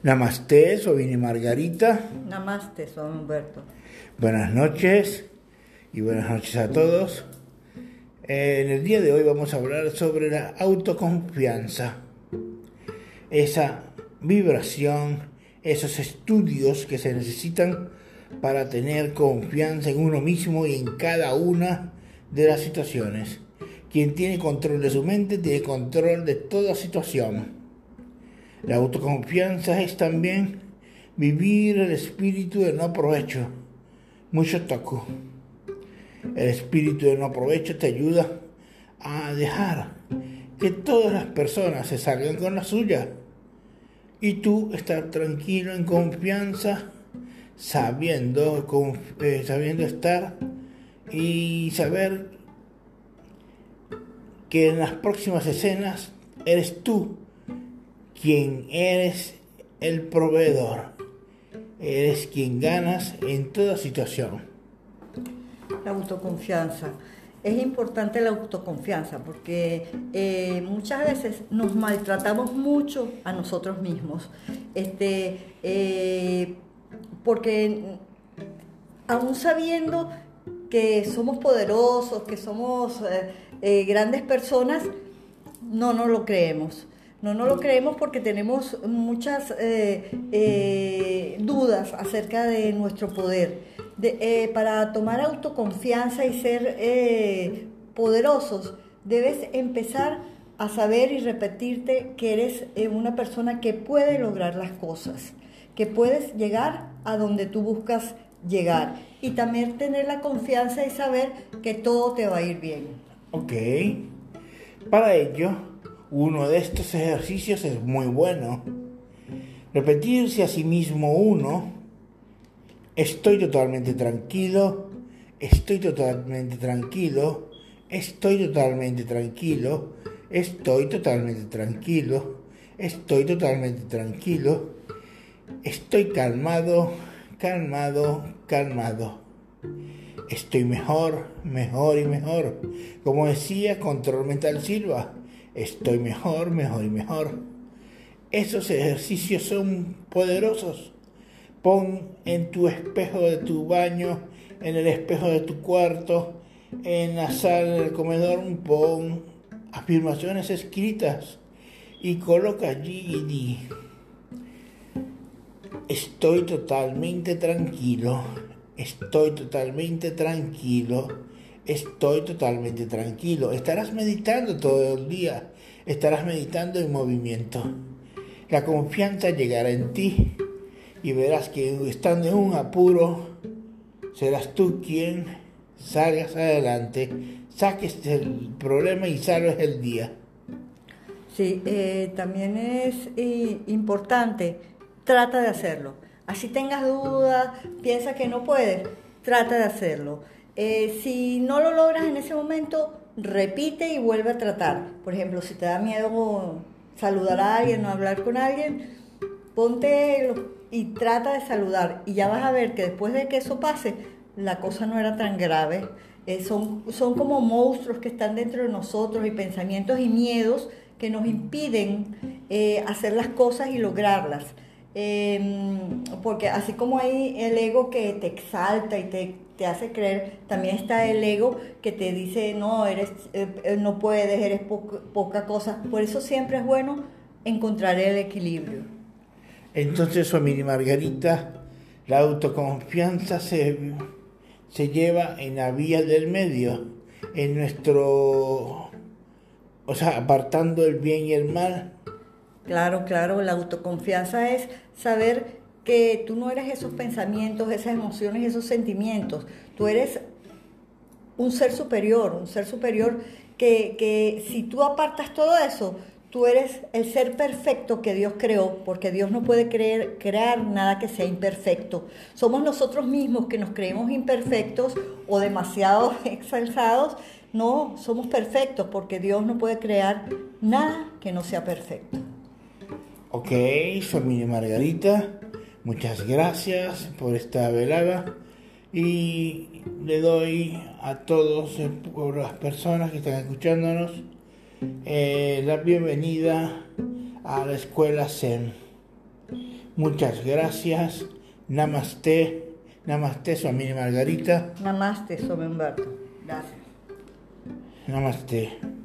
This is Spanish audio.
Namaste, soy Margarita. Namaste, soy Humberto. Buenas noches y buenas noches a todos. En el día de hoy vamos a hablar sobre la autoconfianza. Esa vibración, esos estudios que se necesitan para tener confianza en uno mismo y en cada una de las situaciones. Quien tiene control de su mente tiene control de toda situación. La autoconfianza es también vivir el espíritu de no provecho. Mucho toco. El espíritu de no provecho te ayuda a dejar que todas las personas se salgan con la suya y tú estar tranquilo en confianza, sabiendo, eh, sabiendo estar y saber que en las próximas escenas eres tú quien eres el proveedor. Eres quien ganas en toda situación. La autoconfianza. Es importante la autoconfianza porque eh, muchas veces nos maltratamos mucho a nosotros mismos. Este, eh, porque aún sabiendo que somos poderosos, que somos eh, grandes personas, no nos lo creemos. No nos lo creemos porque tenemos muchas eh, eh, dudas acerca de nuestro poder. Eh, para tomar autoconfianza y ser poderosos, debes empezar a saber y repetirte que eres una persona que puede lograr las cosas, que puedes llegar a donde tú buscas llegar y también tener la confianza y saber que todo te va a ir bien. Ok. Para ello, uno de estos ejercicios es muy bueno. Repetirse a sí mismo uno, estoy totalmente tranquilo, estoy totalmente tranquilo, estoy totalmente tranquilo, estoy totalmente tranquilo, estoy totalmente tranquilo, estoy calmado, calmado, calmado. Estoy mejor, mejor y mejor. Como decía Control Mental Silva, estoy mejor, mejor y mejor. Esos ejercicios son poderosos. Pon en tu espejo de tu baño, en el espejo de tu cuarto, en la sala del comedor, pon afirmaciones escritas y coloca allí y di, estoy totalmente tranquilo, estoy totalmente tranquilo estoy totalmente tranquilo. Estarás meditando todo el día, estarás meditando en movimiento. La confianza llegará en ti y verás que estando en un apuro, serás tú quien salgas adelante, saques el problema y salves el día. Sí, eh, también es eh, importante, trata de hacerlo. Así tengas dudas, piensa que no puedes, trata de hacerlo. Eh, si no lo logras en ese momento, repite y vuelve a tratar. Por ejemplo, si te da miedo saludar a alguien o hablar con alguien, ponte y trata de saludar. Y ya vas a ver que después de que eso pase, la cosa no era tan grave. Eh, son, son como monstruos que están dentro de nosotros y pensamientos y miedos que nos impiden eh, hacer las cosas y lograrlas. Em, porque así como hay el ego que te exalta y te, te, hace creer, también está el ego que te dice, no, eres, eh, no puedes, eres poca cosa. Por eso siempre es bueno encontrar el equilibrio. Entonces, familia Margarita, la autoconfianza se, se lleva en la vía del medio, en nuestro, o sea, apartando el bien y el mal Claro, claro, la autoconfianza es saber que tú no eres esos pensamientos, esas emociones, esos sentimientos. Tú eres un ser superior, un ser superior que, que si tú apartas todo eso, tú eres el ser perfecto que Dios creó, porque Dios no puede crear nada que sea imperfecto. Somos nosotros mismos que nos creemos imperfectos o demasiado exalzados. No, somos perfectos porque Dios no puede crear nada que no sea perfecto. Ok, familia Margarita, muchas gracias por esta velada y le doy a todos las personas que están escuchándonos eh, la bienvenida a la escuela SEM. Muchas gracias. Namaste. Namaste, amiga Margarita. Namaste, Humberto. Gracias. Namaste.